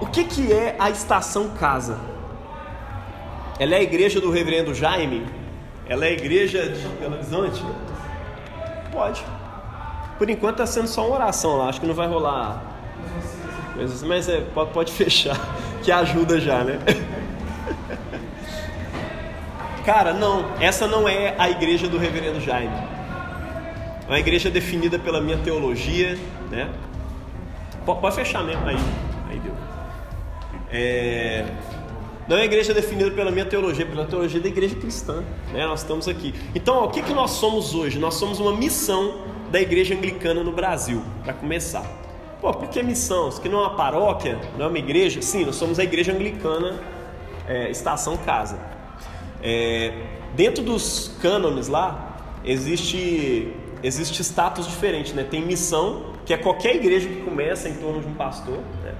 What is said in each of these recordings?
o que, que é a estação casa? Ela é a igreja do reverendo Jaime? Ela é a igreja de Belo Horizonte? Pode. Por enquanto está sendo só uma oração lá, acho que não vai rolar mas é, pode, pode fechar, que ajuda já, né? Cara, não, essa não é a igreja do reverendo Jaime. É uma igreja definida pela minha teologia, né? Pode fechar mesmo aí. É, não é igreja definida pela minha teologia, pela teologia da igreja cristã. Né? Nós estamos aqui. Então, ó, o que, que nós somos hoje? Nós somos uma missão da igreja anglicana no Brasil, para começar. Pô, por que missão? Isso aqui não é uma paróquia, não é uma igreja? Sim, nós somos a igreja anglicana é, Estação Casa. É, dentro dos cânones lá, existe, existe status diferente, né? Tem missão, que é qualquer igreja que começa em torno de um pastor, né?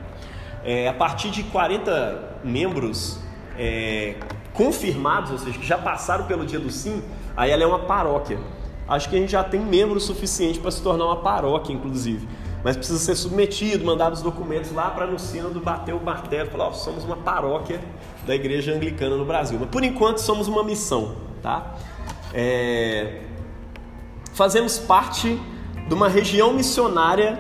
É, a partir de 40 membros é, confirmados, ou seja, que já passaram pelo dia do sim, aí ela é uma paróquia. Acho que a gente já tem membros suficiente para se tornar uma paróquia, inclusive. Mas precisa ser submetido, mandar os documentos lá para no sínodo bater o martelo falar: oh, somos uma paróquia da igreja anglicana no Brasil. Mas por enquanto somos uma missão, tá? É... Fazemos parte de uma região missionária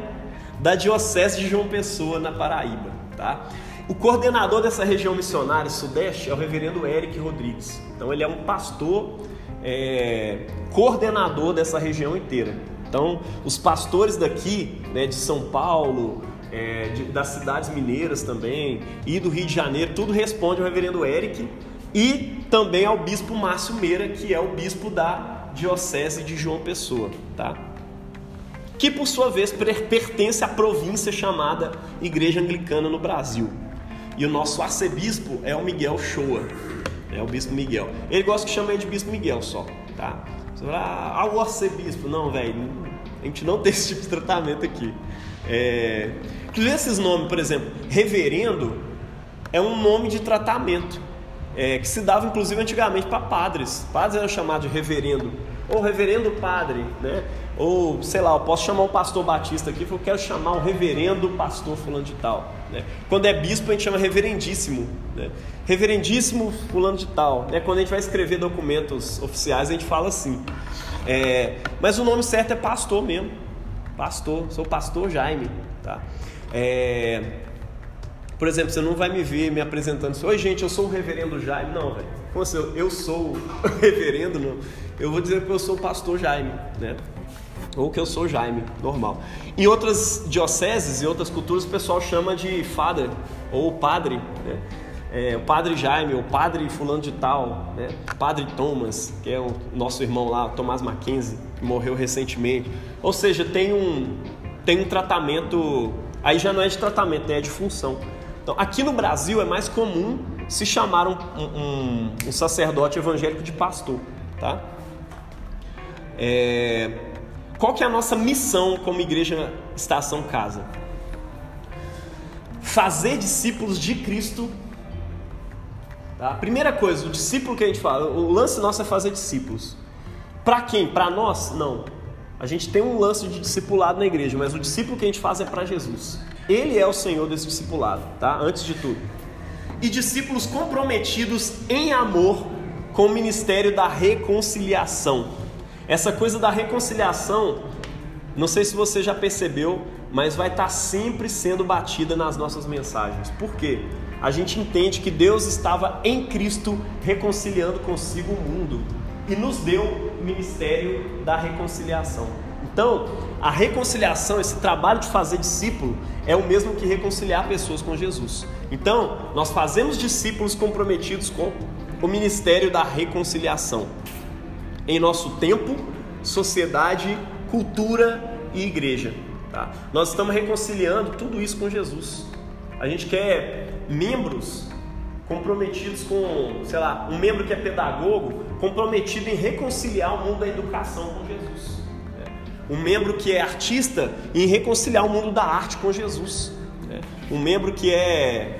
da Diocese de João Pessoa, na Paraíba. Tá? O coordenador dessa região missionária sudeste é o reverendo Eric Rodrigues. Então ele é um pastor é, coordenador dessa região inteira. Então os pastores daqui, né, de São Paulo, é, de, das cidades mineiras também e do Rio de Janeiro, tudo responde ao reverendo Eric e também ao bispo Márcio Meira, que é o bispo da diocese de João Pessoa, tá? Que por sua vez pertence à província chamada Igreja Anglicana no Brasil. E o nosso arcebispo é o Miguel Shoa, é o bispo Miguel. Ele gosta que chama ele de bispo Miguel só, tá? Você fala, ah, o arcebispo. Não, velho, a gente não tem esse tipo de tratamento aqui. É... Inclusive esses nomes, por exemplo, reverendo é um nome de tratamento é, que se dava inclusive antigamente para padres. Padres eram chamados de reverendo ou reverendo padre, né? Ou, sei lá, eu posso chamar um pastor batista aqui, eu quero chamar um reverendo pastor fulano de tal. Né? Quando é bispo, a gente chama reverendíssimo. Né? Reverendíssimo fulano de tal. Né? Quando a gente vai escrever documentos oficiais, a gente fala assim. É, mas o nome certo é pastor mesmo. Pastor, sou pastor Jaime. Tá? É, por exemplo, você não vai me ver me apresentando assim, oi gente, eu sou o reverendo Jaime. Não, velho. Como assim, eu sou o reverendo? Não. Eu vou dizer que eu sou o pastor Jaime, né? Ou que eu sou Jaime, normal. Em outras dioceses e outras culturas, o pessoal chama de father ou padre, né? É, o padre Jaime, o padre fulano de tal, né? Padre Thomas, que é o nosso irmão lá, o Tomás Mackenzie, que morreu recentemente. Ou seja, tem um, tem um tratamento, aí já não é de tratamento, né? é de função. Então, aqui no Brasil é mais comum se chamar um, um, um sacerdote evangélico de pastor, tá? É, qual que é a nossa missão como igreja Estação Casa? Fazer discípulos de Cristo. Tá? Primeira coisa, o discípulo que a gente fala, o lance nosso é fazer discípulos. Para quem? Para nós? Não. A gente tem um lance de discipulado na igreja, mas o discípulo que a gente faz é para Jesus. Ele é o Senhor desse discipulado, tá? Antes de tudo. E discípulos comprometidos em amor com o ministério da reconciliação. Essa coisa da reconciliação, não sei se você já percebeu, mas vai estar sempre sendo batida nas nossas mensagens. Por quê? A gente entende que Deus estava em Cristo reconciliando consigo o mundo e nos deu o ministério da reconciliação. Então, a reconciliação, esse trabalho de fazer discípulo, é o mesmo que reconciliar pessoas com Jesus. Então, nós fazemos discípulos comprometidos com o ministério da reconciliação em nosso tempo, sociedade, cultura e igreja. Tá? Nós estamos reconciliando tudo isso com Jesus. A gente quer membros comprometidos com, sei lá, um membro que é pedagogo, comprometido em reconciliar o mundo da educação com Jesus. Um membro que é artista em reconciliar o mundo da arte com Jesus. Né? Um membro que é,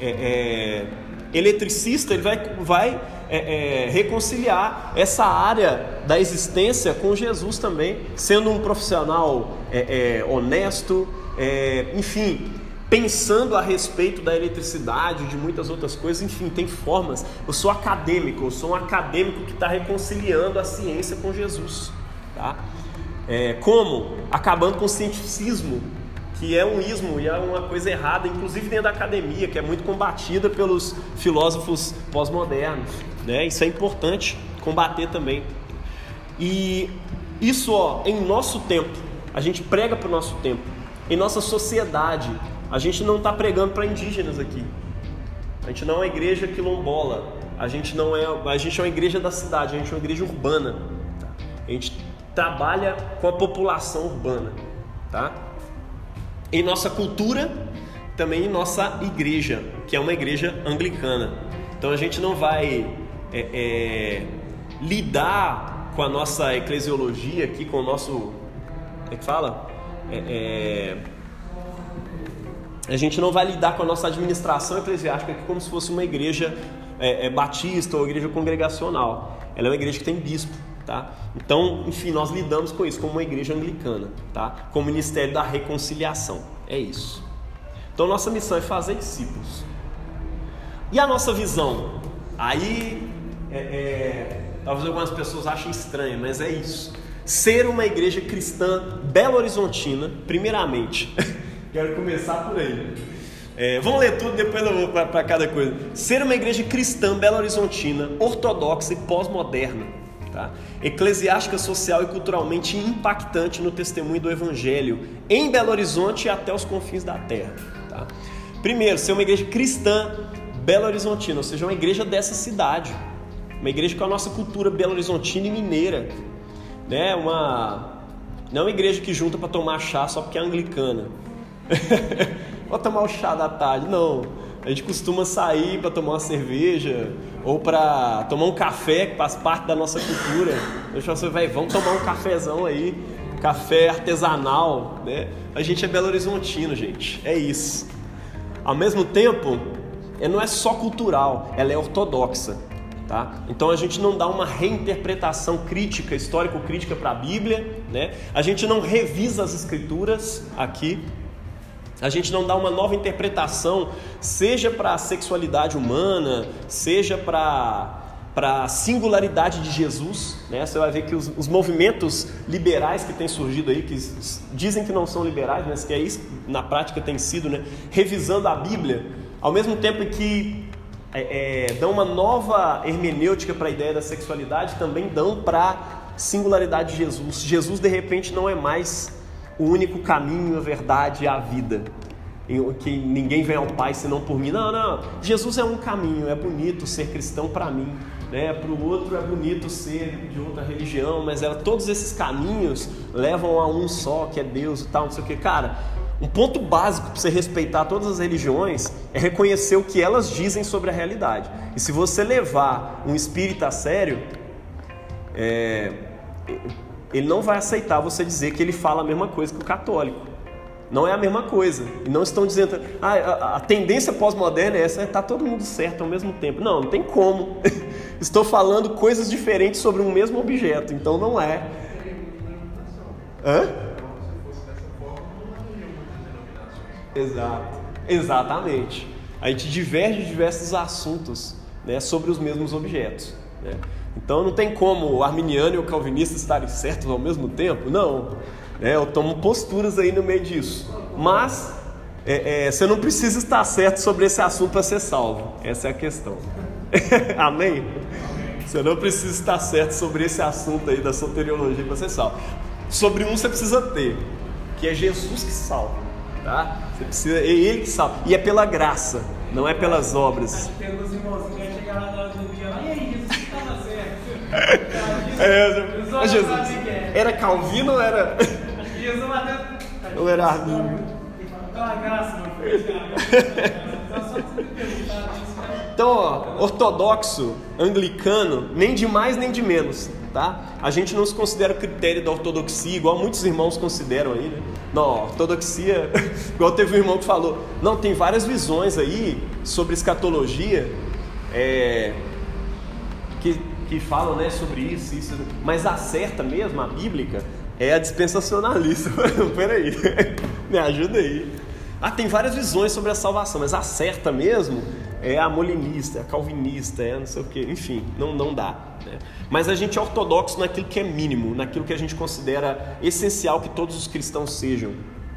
é, é eletricista, ele vai, vai é, é, reconciliar essa área da existência com Jesus também, sendo um profissional é, é honesto, enfim, pensando a respeito da eletricidade, de muitas outras coisas, enfim, tem formas. Eu sou acadêmico, eu sou um acadêmico que está reconciliando a ciência com Jesus. Tá? É, como? Acabando com o cientificismo, que é um ismo e é uma coisa errada, inclusive dentro da academia, que é muito combatida pelos filósofos pós-modernos. Né? Isso é importante combater também. E isso, ó, em nosso tempo, a gente prega para o nosso tempo. Em nossa sociedade, a gente não está pregando para indígenas aqui. A gente não é uma igreja quilombola. A gente não é, a gente é uma igreja da cidade. A gente é uma igreja urbana. A gente trabalha com a população urbana, tá? Em nossa cultura, também em nossa igreja, que é uma igreja anglicana. Então a gente não vai é, é, lidar com a nossa eclesiologia aqui, com o nosso, como é que fala? É, é a gente não vai lidar com a nossa administração eclesiástica aqui como se fosse uma igreja é, é, batista ou igreja congregacional. Ela é uma igreja que tem bispo, tá? Então, enfim, nós lidamos com isso como uma igreja anglicana, tá? Com o ministério da reconciliação. É isso. Então, nossa missão é fazer discípulos. E a nossa visão? Aí, é, é, talvez algumas pessoas achem estranho, mas é isso. Ser uma igreja cristã belo horizontina, primeiramente. Quero começar por aí. É, vamos ler tudo, depois eu vou para cada coisa. Ser uma igreja cristã, Belo Horizontina, ortodoxa e pós-moderna. Tá? Eclesiástica, social e culturalmente impactante no testemunho do Evangelho em Belo Horizonte e até os confins da terra. Tá? Primeiro, ser uma igreja cristã, Belo Horizontina, ou seja, uma igreja dessa cidade. Uma igreja com a nossa cultura belo horizontina e mineira. Né? Uma, não uma igreja que junta para tomar chá só porque é anglicana Vou tomar o chá da tarde. Não. A gente costuma sair para tomar uma cerveja ou para tomar um café, que faz parte da nossa cultura. Eu falo assim, vai, vamos tomar um cafezão aí, café artesanal, né? A gente é Belo Horizontino, gente. É isso. Ao mesmo tempo, não é só cultural, ela é ortodoxa. Tá? Então a gente não dá uma reinterpretação crítica, histórico-crítica para a Bíblia, né? a gente não revisa as escrituras aqui, a gente não dá uma nova interpretação, seja para a sexualidade humana, seja para para a singularidade de Jesus, né? Você vai ver que os, os, movimentos liberais que têm surgido aí, que dizem que não são liberais, mas que é isso na prática tem sido, né? Revisando a Bíblia, ao mesmo tempo que é, é, dão uma nova hermenêutica para a ideia da sexualidade, também dão para singularidade de Jesus. Jesus de repente não é mais o único caminho, a verdade e a vida. Que ninguém vem ao Pai senão por mim. Não, não. Jesus é um caminho. É bonito ser cristão para mim. Né? Para o outro é bonito ser de outra religião, mas é, todos esses caminhos levam a um só, que é Deus e tal, não sei o que. Cara, um ponto básico para você respeitar todas as religiões é reconhecer o que elas dizem sobre a realidade. E se você levar um espírito a sério, é, ele não vai aceitar você dizer que ele fala a mesma coisa que o católico. Não é a mesma coisa. E não estão dizendo, ah, a, a tendência pós-moderna é essa, está todo mundo certo ao mesmo tempo. Não, não tem como. Estou falando coisas diferentes sobre um mesmo objeto, então não é. Hã? Exato. Exatamente. A gente diverge de diversos assuntos né, sobre os mesmos objetos. Né? Então não tem como o arminiano e o calvinista estarem certos ao mesmo tempo? Não. É, eu tomo posturas aí no meio disso. Mas é, é, você não precisa estar certo sobre esse assunto para ser salvo. Essa é a questão. Amém? Você não precisa estar certo sobre esse assunto aí da soteriologia para ser salvo. Sobre um você precisa ter, que é Jesus que salva. Tá? Você precisa, é Ele que salva. E é pela graça, não é pelas obras. Irmãozinhos que chegar lá na hora do dia, e aí, é, Jesus. Era Calvino ou era. Ou era Arminio? Então, ó, ortodoxo, anglicano, nem de mais nem de menos, tá? A gente não se considera o critério da ortodoxia, igual muitos irmãos consideram aí, né? Não, ortodoxia, igual teve um irmão que falou, não, tem várias visões aí sobre escatologia, é, que que falam né, sobre isso, isso, mas a certa mesmo, a bíblica, é a dispensacionalista. Peraí, me ajuda aí. Ah, tem várias visões sobre a salvação, mas a certa mesmo é a molinista, é a calvinista, é não sei o que, enfim, não, não dá. Né? Mas a gente é ortodoxo naquilo que é mínimo, naquilo que a gente considera essencial que todos os cristãos sejam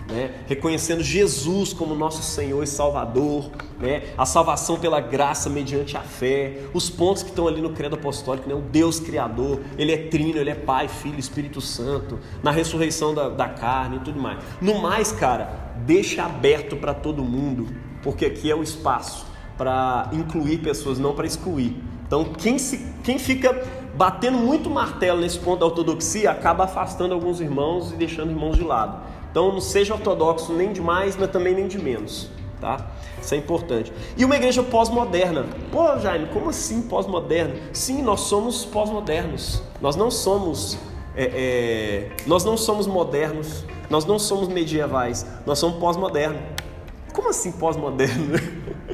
né? reconhecendo Jesus como nosso Senhor e Salvador, né? a salvação pela graça mediante a fé, os pontos que estão ali no credo apostólico, né? o Deus Criador, Ele é trino, Ele é Pai, Filho, Espírito Santo, na ressurreição da, da carne e tudo mais. No mais, cara, deixa aberto para todo mundo, porque aqui é o espaço para incluir pessoas, não para excluir. Então, quem, se, quem fica batendo muito martelo nesse ponto da ortodoxia acaba afastando alguns irmãos e deixando irmãos de lado. Então não seja ortodoxo nem de mais, mas também nem de menos, tá? Isso é importante. E uma igreja pós-moderna. Pô, Jaime, como assim pós-moderna? Sim, nós somos pós-modernos. Nós não somos é, é, nós não somos modernos, nós não somos medievais, nós somos pós-moderno. Como assim pós-moderno?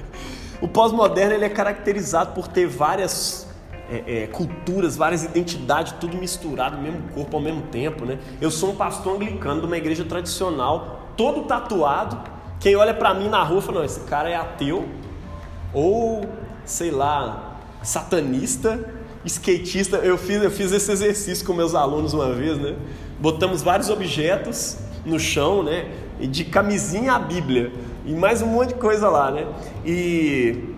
o pós-moderno ele é caracterizado por ter várias é, é, culturas, várias identidades, tudo misturado no mesmo corpo ao mesmo tempo, né? Eu sou um pastor anglicano de uma igreja tradicional, todo tatuado. Quem olha para mim na rua fala: não, esse cara é ateu ou sei lá, satanista, skatista. Eu fiz, eu fiz esse exercício com meus alunos uma vez, né? Botamos vários objetos no chão, né? De camisinha a Bíblia e mais um monte de coisa lá, né? E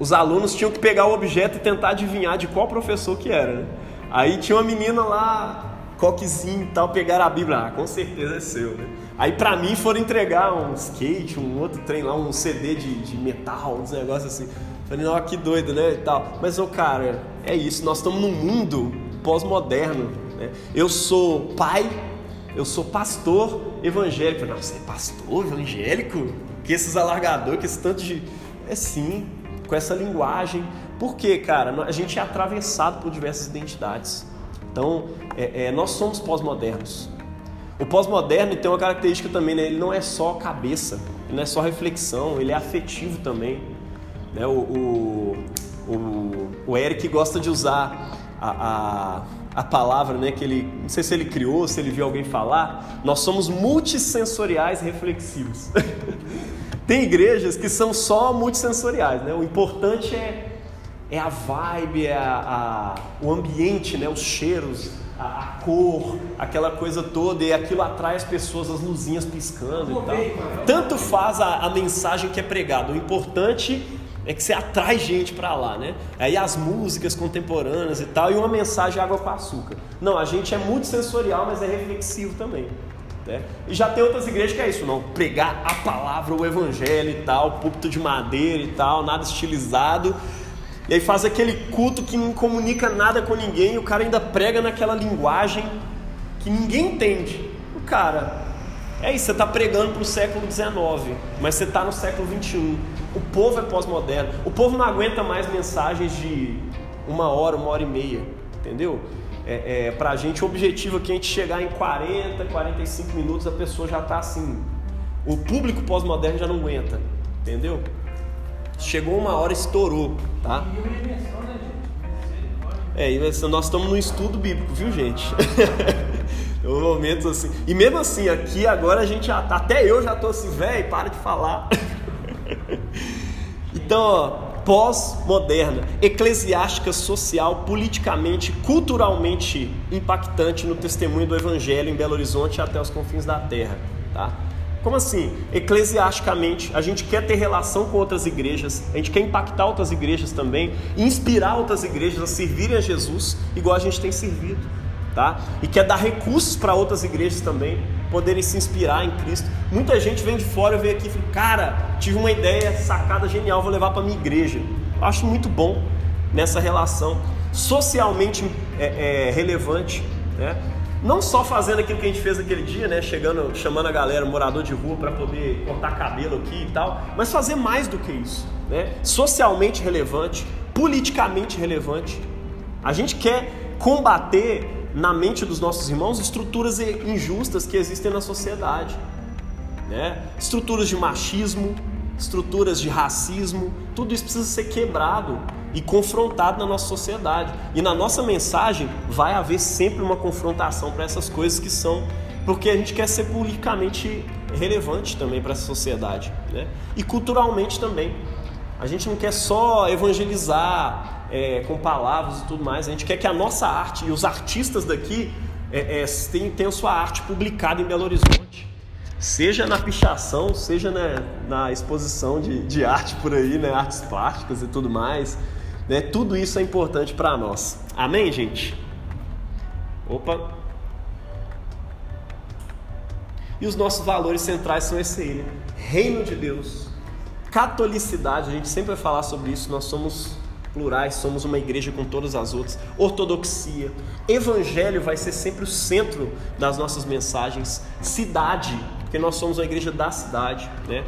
os alunos tinham que pegar o objeto e tentar adivinhar de qual professor que era. Né? Aí tinha uma menina lá, coquezinho e tal, pegaram a Bíblia, ah, com certeza é seu, né? Aí pra mim foram entregar um skate, um outro trem lá, um CD de, de metal, uns negócios assim. Falei, não, que doido, né? E tal. Mas, ô cara, é isso, nós estamos num mundo pós-moderno. Né? Eu sou pai, eu sou pastor evangélico. Não, você é pastor evangélico? Que esses alargadores, que esse tanto de. É sim, com essa linguagem. Porque, cara, a gente é atravessado por diversas identidades. Então, é, é, nós somos pós-modernos. O pós-moderno tem uma característica também, né? ele não é só cabeça, ele não é só reflexão, ele é afetivo também. Né? O, o, o, o Eric gosta de usar a, a, a, palavra né, que ele, não sei se ele criou, se ele viu alguém falar, nós somos multissensoriais reflexivos. Tem igrejas que são só multissensoriais, né? O importante é, é a vibe, é a, a, o ambiente, né? os cheiros, a, a, cor, aquela coisa toda, e aquilo atrai as pessoas, as luzinhas piscando e tal. Tanto faz a, a mensagem que é pregada. O importante é que você atrai gente para lá, né? Aí as músicas contemporâneas e tal, e uma mensagem água com açúcar. Não, a gente é muito sensorial, mas é reflexivo também. Né? E já tem outras igrejas que é isso, não, pregar a palavra, o evangelho e tal, púlpito de madeira e tal, nada estilizado. E aí faz aquele culto que não comunica nada com ninguém, e o cara ainda prega naquela linguagem que ninguém entende. O cara, é isso, você está pregando para o século XIX, mas você está no século XXI. O povo é pós-moderno. O povo não aguenta mais mensagens de uma hora, uma hora e meia, entendeu? É, é, para a gente, o objetivo aqui é a gente chegar em 40, 45 minutos, a pessoa já está assim. O público pós-moderno já não aguenta, entendeu? Chegou uma hora, estourou, tá? É, nós estamos no estudo bíblico, viu, gente? um momento assim. E mesmo assim, aqui agora a gente já tá, até eu já tô assim, velho, para de falar. então, ó, pós-moderna, eclesiástica, social, politicamente, culturalmente impactante no testemunho do Evangelho em Belo Horizonte e até os confins da terra. Tá? Como assim? Eclesiasticamente, a gente quer ter relação com outras igrejas, a gente quer impactar outras igrejas também, inspirar outras igrejas a servirem a Jesus, igual a gente tem servido, tá? E quer dar recursos para outras igrejas também, poderem se inspirar em Cristo. Muita gente vem de fora e vem aqui e fala, cara, tive uma ideia sacada genial, vou levar para minha igreja. Acho muito bom nessa relação socialmente é, é, relevante, né? Não só fazendo aquilo que a gente fez naquele dia, né? Chegando, chamando a galera, morador de rua, para poder cortar cabelo aqui e tal, mas fazer mais do que isso, né? Socialmente relevante, politicamente relevante. A gente quer combater na mente dos nossos irmãos estruturas injustas que existem na sociedade. Né? Estruturas de machismo, estruturas de racismo, tudo isso precisa ser quebrado e confrontado na nossa sociedade. E na nossa mensagem vai haver sempre uma confrontação para essas coisas que são porque a gente quer ser politicamente relevante também para a sociedade, né? E culturalmente também. A gente não quer só evangelizar é, com palavras e tudo mais, a gente quer que a nossa arte e os artistas daqui é, é, tenham, tenham sua arte publicada em Belo Horizonte. Seja na pichação, seja na, exposição de, de arte por aí, né? artes plásticas e tudo mais. Né? Tudo isso é importante para nós. Amém, gente? Opa! E os nossos valores centrais são esse aí, né? Reino de Deus, catolicidade, a gente sempre vai falar sobre isso, nós somos plurais, somos uma igreja com todas as outras, ortodoxia, evangelho vai ser sempre o centro das nossas mensagens, cidade, porque nós somos uma igreja da cidade, né?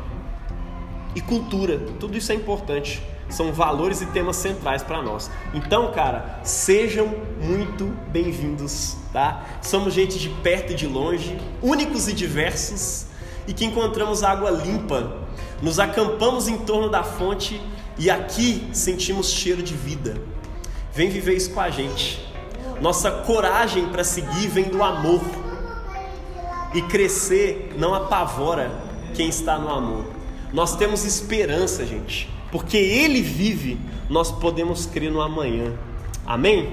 E cultura, tudo isso é importante são valores e temas centrais para nós. Então, cara, sejam muito bem-vindos, tá? Somos gente de perto e de longe, únicos e diversos, e que encontramos água limpa, nos acampamos em torno da fonte e aqui sentimos cheiro de vida. Vem viver isso com a gente. Nossa coragem para seguir vem do amor. E crescer não apavora quem está no amor. Nós temos esperança, gente porque Ele vive, nós podemos crer no amanhã. Amém?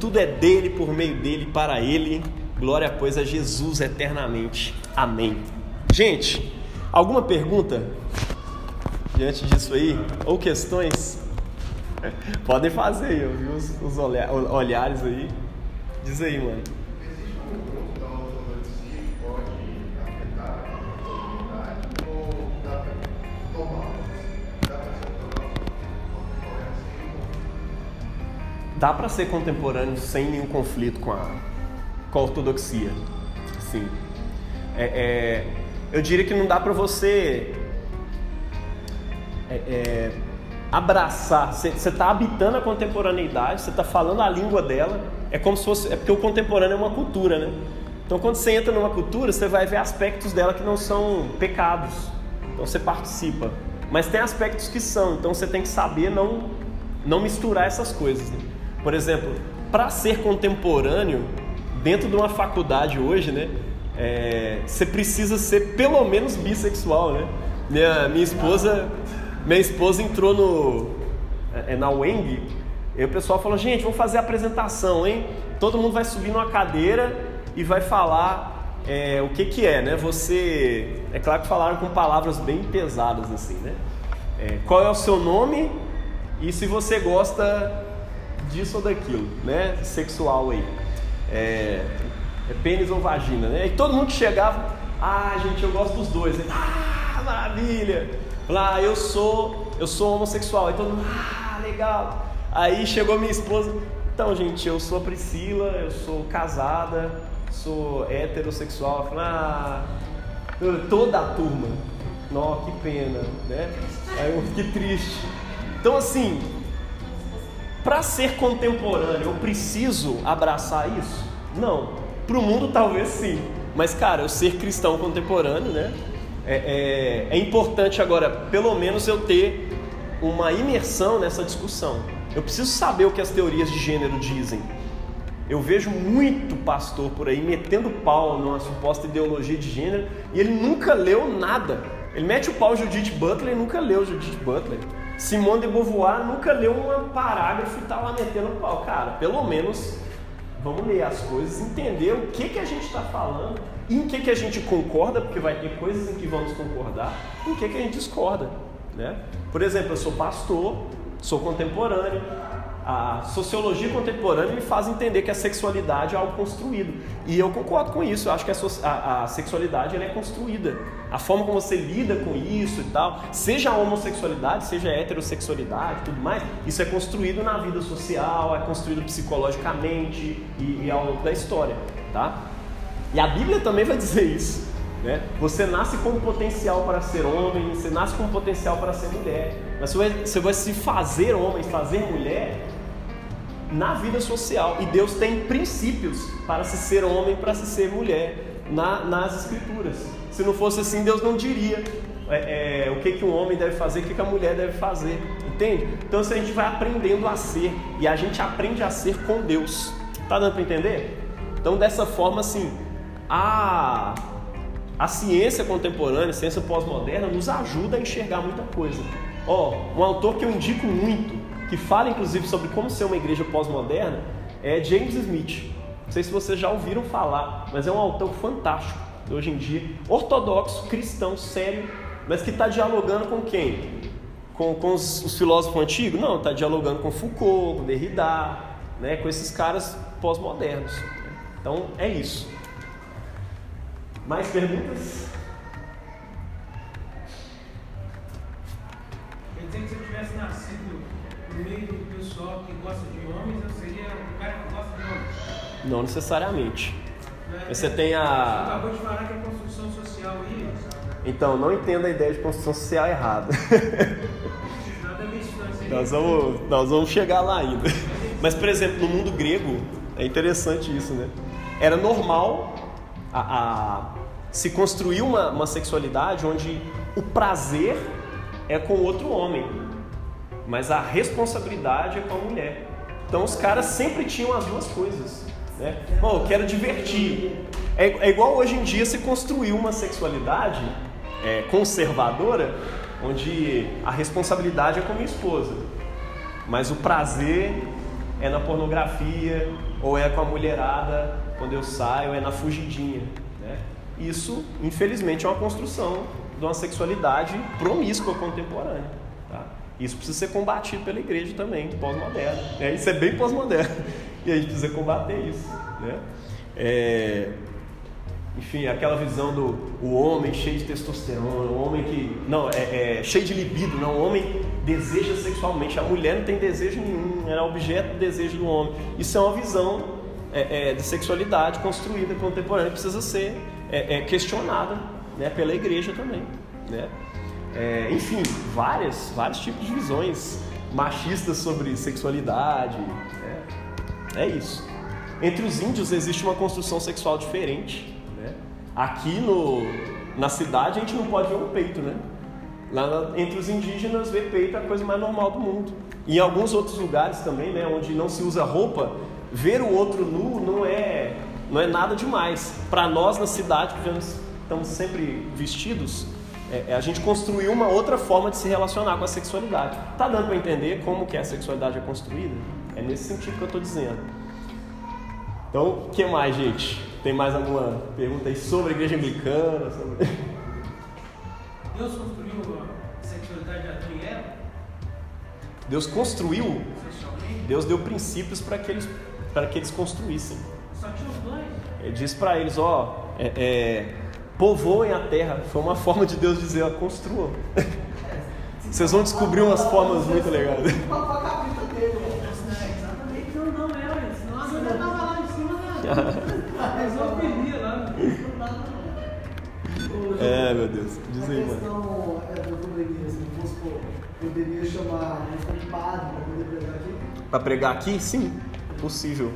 Tudo é dele, por meio dele, para Ele. Glória, pois, a Jesus eternamente. Amém. Gente, alguma pergunta diante disso aí? Ou questões? Podem fazer, eu vi os, os olhares aí. Diz aí, mano. dá para ser contemporâneo sem nenhum conflito com a, com a ortodoxia. Sim. É, é, eu diria que não dá para você é, é abraçar. Você está habitando a contemporaneidade, você está falando a língua dela. É como se fosse. É porque o contemporâneo é uma cultura, né? Então, quando você entra numa cultura, você vai ver aspectos dela que não são pecados. Então, você participa. Mas tem aspectos que são. Então, você tem que saber não, não misturar essas coisas. Né? Por exemplo, para ser contemporâneo, dentro de uma faculdade hoje, né? É, você precisa ser pelo menos bissexual, né? Minha, minha esposa minha esposa entrou no é, é na Weng e o pessoal falou, gente, vamos fazer a apresentação, hein? Todo mundo vai subir numa cadeira e vai falar é, o que que é, né? Você, é claro que falaram com palavras bem pesadas assim, né? É, qual é o seu nome e se você gosta disso ou daquilo, né? Sexual aí. É, é pênis ou vagina, né? E todo mundo chegava, ah, gente, eu gosto dos dois. Ah, maravilha! Lá, eu sou, eu sou homossexual. Aí todo mundo, ah, legal. Aí chegou minha esposa, então, gente, eu sou a Priscila, eu sou casada, sou heterossexual. Falei, ah, toda a turma. Nó, que pena, né? Aí eu, que triste. Então, assim, para ser contemporâneo, eu preciso abraçar isso? Não. Para o mundo, talvez sim. Mas, cara, eu ser cristão contemporâneo, né? É, é, é importante agora, pelo menos, eu ter uma imersão nessa discussão. Eu preciso saber o que as teorias de gênero dizem. Eu vejo muito pastor por aí metendo pau numa suposta ideologia de gênero e ele nunca leu nada. Ele mete o pau Judith Butler e nunca leu Judith Butler. Simone de Beauvoir nunca leu um parágrafo e está lá metendo pau. Cara, pelo menos vamos ler as coisas, entender o que, que a gente está falando, em que, que a gente concorda, porque vai ter coisas em que vamos concordar, em que, que a gente discorda. Né? Por exemplo, eu sou pastor, sou contemporâneo, a sociologia contemporânea me faz entender que a sexualidade é algo construído. E eu concordo com isso, eu acho que a, a, a sexualidade é construída. A forma como você lida com isso e tal, seja a homossexualidade, seja a heterossexualidade tudo mais, isso é construído na vida social, é construído psicologicamente e, e ao longo da história. Tá? E a Bíblia também vai dizer isso. Né? Você nasce com potencial para ser homem, você nasce com potencial para ser mulher. Mas você vai, você vai se fazer homem, fazer mulher na vida social. E Deus tem princípios para se ser homem, para se ser mulher na, nas escrituras. Se não fosse assim, Deus não diria é, é, o que, que um homem deve fazer, o que, que a mulher deve fazer. Entende? Então isso a gente vai aprendendo a ser. E a gente aprende a ser com Deus. Tá dando para entender? Então dessa forma assim, a, a ciência contemporânea, a ciência pós-moderna, nos ajuda a enxergar muita coisa. Ó, um autor que eu indico muito, que fala inclusive sobre como ser uma igreja pós-moderna, é James Smith. Não sei se vocês já ouviram falar, mas é um autor fantástico hoje em dia, ortodoxo, cristão, sério, mas que está dialogando com quem? Com, com os, os, filósofos antigos? Não, está dialogando com Foucault, com Derrida, né, com esses caras pós-modernos. Então é isso. Mais perguntas? Quer dizer que se eu tivesse nascido no meio do pessoal que gosta de homens, eu seria um cara que gosta de homens? Não necessariamente. Né? Você tem a. Você acabou de falar que a construção social aí. Então, não entenda a ideia de construção social errada. Seria nós, vamos, nós vamos chegar lá ainda. Mas, por exemplo, no mundo grego, é interessante isso, né? Era normal a, a se construir uma, uma sexualidade onde o prazer é com outro homem, mas a responsabilidade é com a mulher. Então os caras sempre tinham as duas coisas. Né? Bom, eu quero divertir. É, é igual hoje em dia se construir uma sexualidade é, conservadora, onde a responsabilidade é com minha esposa, mas o prazer é na pornografia ou é com a mulherada quando eu saio, é na fugidinha. Né? Isso, infelizmente, é uma construção de uma sexualidade promíscua contemporânea. Tá? Isso precisa ser combatido pela igreja também, pós-moderna. É, isso é bem pós-moderno. E a gente precisa combater isso. Né? É, enfim, aquela visão do o homem cheio de testosterona, o homem que. Não, é, é, cheio de libido, não, o homem deseja sexualmente, a mulher não tem desejo nenhum, é objeto de desejo do homem. Isso é uma visão é, é de sexualidade construída contemporânea, precisa ser é, é, questionada né, pela igreja também. Né? enfim, várias, vários tipos de visões machistas sobre sexualidade. Né? É isso. Entre os índios existe uma construção sexual diferente Aqui no, na cidade a gente não pode ver um peito, né? Lá entre os indígenas, ver peito é a coisa mais normal do mundo. E em alguns outros lugares também, né, onde não se usa roupa, ver o outro nu não é, não é nada demais. Para nós na cidade, que estamos sempre vestidos, é, é, a gente construiu uma outra forma de se relacionar com a sexualidade. Tá dando para entender como que a sexualidade é construída? É nesse sentido que eu estou dizendo. Então, o que mais, gente? Tem mais alguma pergunta aí sobre a igreja anglicana? Sobre... Deus construiu a sexualidade de Adão e Eva? Deus construiu? Deus deu princípios para que eles, para que eles construíssem. Ele disse para eles: ó, é, é, povoem a terra. Foi uma forma de Deus dizer: ó, construam. Vocês vão descobrir umas formas muito legais. Exatamente, não, não, é, senão a mulher estava lá em cima da. Resolveria lá. É, meu Deus. Diz aí, mano. A questão é do poderia, assim, vamos supor, poderia chamar um padre para poder pregar aqui? Para pregar aqui? Sim, possível.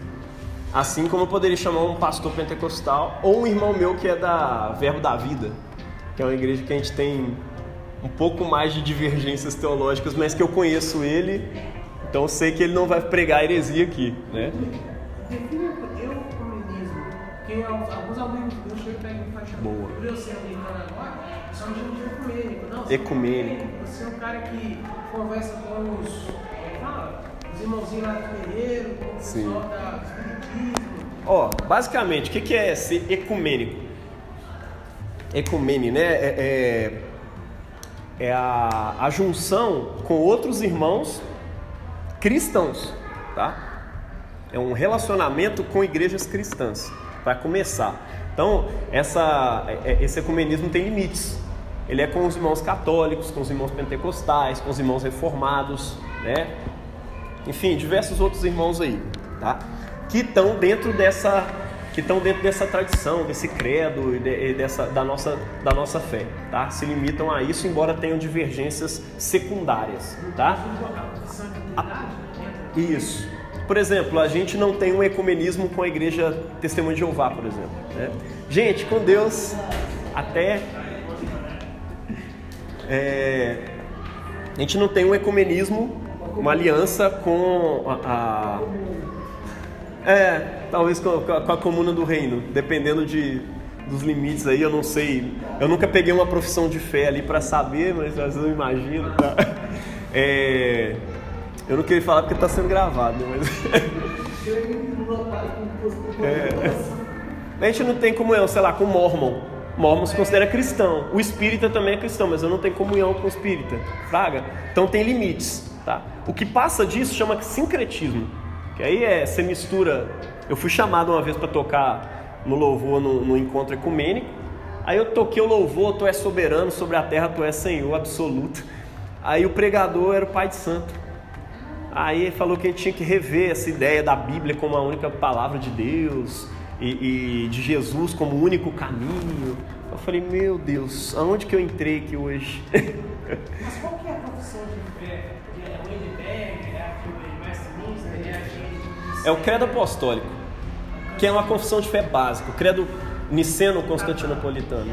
Assim como eu poderia chamar um pastor pentecostal ou um irmão meu que é da Verbo da Vida, que é uma igreja que a gente tem um pouco mais de divergências teológicas, mas que eu conheço ele, então eu sei que ele não vai pregar heresia aqui, né? Porque alguns amigos meus chegam e pegam e falam, Boa. por eu ser americano agora, só um tipo de ecumênico. Não, você ecumênico. Você é um cara que conversa com os, como fala? Os irmãozinhos lá do terreiro, com o pessoal da. Ó, oh, basicamente, o que, que é ser ecumênico? Ecumene, né? É, é, é a, a junção com outros irmãos cristãos, tá? É um relacionamento com igrejas cristãs para começar. Então, essa, é, é, esse ecumenismo tem limites. Ele é com os irmãos católicos, com os irmãos pentecostais, com os irmãos reformados, né? Enfim, diversos outros irmãos aí, tá? Que estão dentro dessa que estão dentro dessa tradição, desse credo e dessa, da, nossa, da nossa fé, tá? Se limitam a isso, embora tenham divergências secundárias, tá? Isso. Por exemplo, a gente não tem um ecumenismo com a igreja Testemunho de Jeová, por exemplo. Né? Gente, com Deus, até. É, a gente não tem um ecumenismo, uma aliança com a. a é, talvez com a, com a comuna do reino, dependendo de, dos limites aí, eu não sei. Eu nunca peguei uma profissão de fé ali para saber, mas às vezes eu imagino. Tá? É, eu não queria falar porque está sendo gravado, mas. É, a gente não tem comunhão, sei lá, com mormon. Mormon se considera cristão. O espírita também é cristão, mas eu não tenho comunhão com o espírita. Fraga? Então tem limites. Tá? O que passa disso chama sincretismo. Que aí é, você mistura. Eu fui chamado uma vez para tocar no louvor no, no, encontro ecumênico. Aí eu toquei o louvor, tu és soberano sobre a terra, tu és Senhor absoluto. Aí o pregador era o Pai de Santo. Aí ele falou que a gente tinha que rever essa ideia da Bíblia como a única palavra de Deus e, e de Jesus como o único caminho. Eu falei, meu Deus, aonde que eu entrei aqui hoje? Mas qual É o credo apostólico, que é uma confissão de fé básica, o credo niceno-constantinopolitano.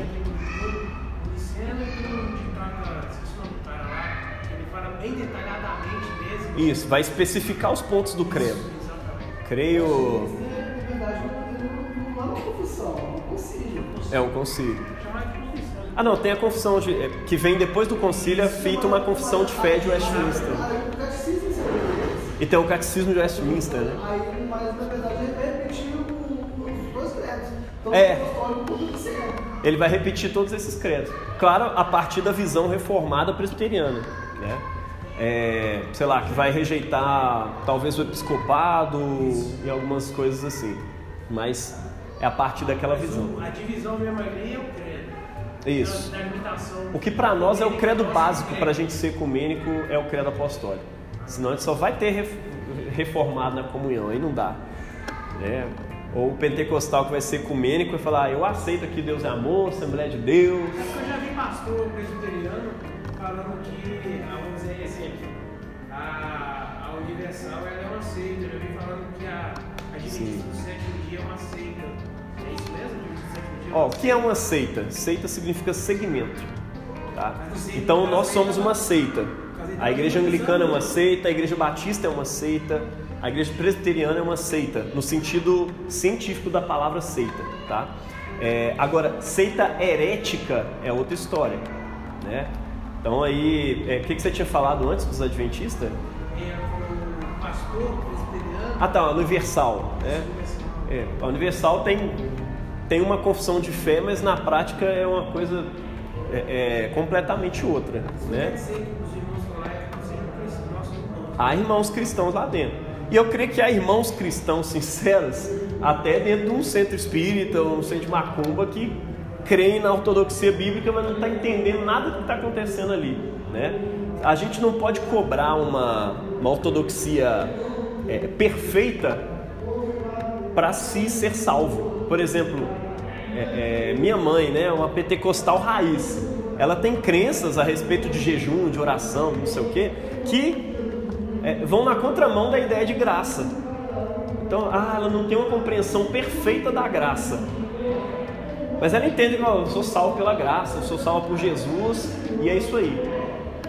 Niceno que trata, se não lá, ele fala bem detalhadamente mesmo. Isso, vai especificar os pontos do credo. Creio É um concílio. Ah não, tem a confissão de, é, que vem depois do concílio, é feita uma confissão de fé de Westminster. E tem o catecismo de Westminster, né? Aí, mas na verdade ele repetiu os dois credos. Então, é. Ele vai repetir todos esses credos. Claro, a partir da visão reformada presbiteriana, né? É, sei lá, que vai rejeitar talvez o episcopado e algumas coisas assim. Mas é a partir daquela visão. A divisão mesmo ali é o credo. Isso. O que para nós é o credo básico para a gente ser ecumênico é o credo apostólico. Senão a gente só vai ter reformado na comunhão, aí não dá. Né? Ou o pentecostal que vai ser ecumênico e falar, ah, eu aceito que Deus é amor, Assembleia de Deus. É porque eu já vi pastor presbiteriano falando que, ah, vamos dizer assim, a, a Universal é uma seita. Eu já vi falando que a, a Adventista do sétimo dia é uma seita. Ó, o que é uma seita? Seita significa segmento. Tá? Então nós somos uma seita. A igreja anglicana é uma seita, a igreja batista é uma seita, a igreja presbiteriana é uma seita, no sentido científico da palavra seita. Tá? É, agora, seita herética é outra história. Né? Então aí, é, o que, que você tinha falado antes dos adventistas? É, o pastor presbiteriano. Ah tá, a Universal. Né? É, a Universal tem tem uma confissão de fé, mas na prática é uma coisa é, é completamente outra, né? Há irmãos cristãos lá dentro. E eu creio que há irmãos cristãos sinceros, até dentro de um centro espírita ou um centro de macumba, que creem na ortodoxia bíblica, mas não está entendendo nada do que está acontecendo ali. Né? A gente não pode cobrar uma, uma ortodoxia é, perfeita para se ser salvo. Por exemplo, é, é, minha mãe, né, uma pentecostal raiz, ela tem crenças a respeito de jejum, de oração, não sei o quê, que é, vão na contramão da ideia de graça. Então, ah, ela não tem uma compreensão perfeita da graça. Mas ela entende que oh, eu sou salvo pela graça, eu sou salvo por Jesus e é isso aí.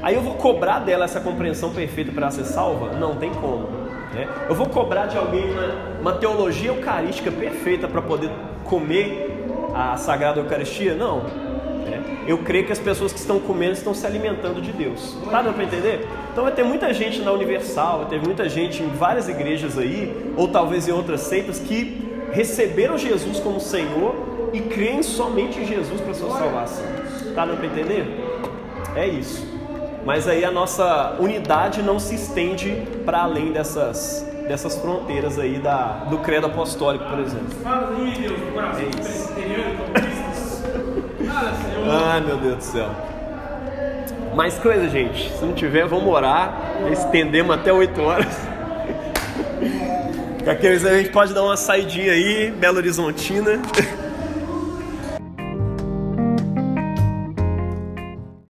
Aí eu vou cobrar dela essa compreensão perfeita para ser salva? Não tem como. Né? Eu vou cobrar de alguém uma, uma teologia eucarística perfeita para poder comer a Sagrada Eucaristia? Não. Né? Eu creio que as pessoas que estão comendo estão se alimentando de Deus. Tá dando para entender? Então vai ter muita gente na Universal, vai ter muita gente em várias igrejas aí, ou talvez em outras seitas, que receberam Jesus como Senhor e creem somente em Jesus para sua salvação. Tá dando para entender? É isso. Mas aí a nossa unidade não se estende para além dessas, dessas fronteiras aí da, do credo apostólico, por exemplo. Fala aí, Deus, coração é Ai, meu Deus do céu. Mais coisa, gente. Se não tiver, vamos orar. Estendemos até 8 horas. Coisa a gente pode dar uma saidinha aí, Belo Horizontina.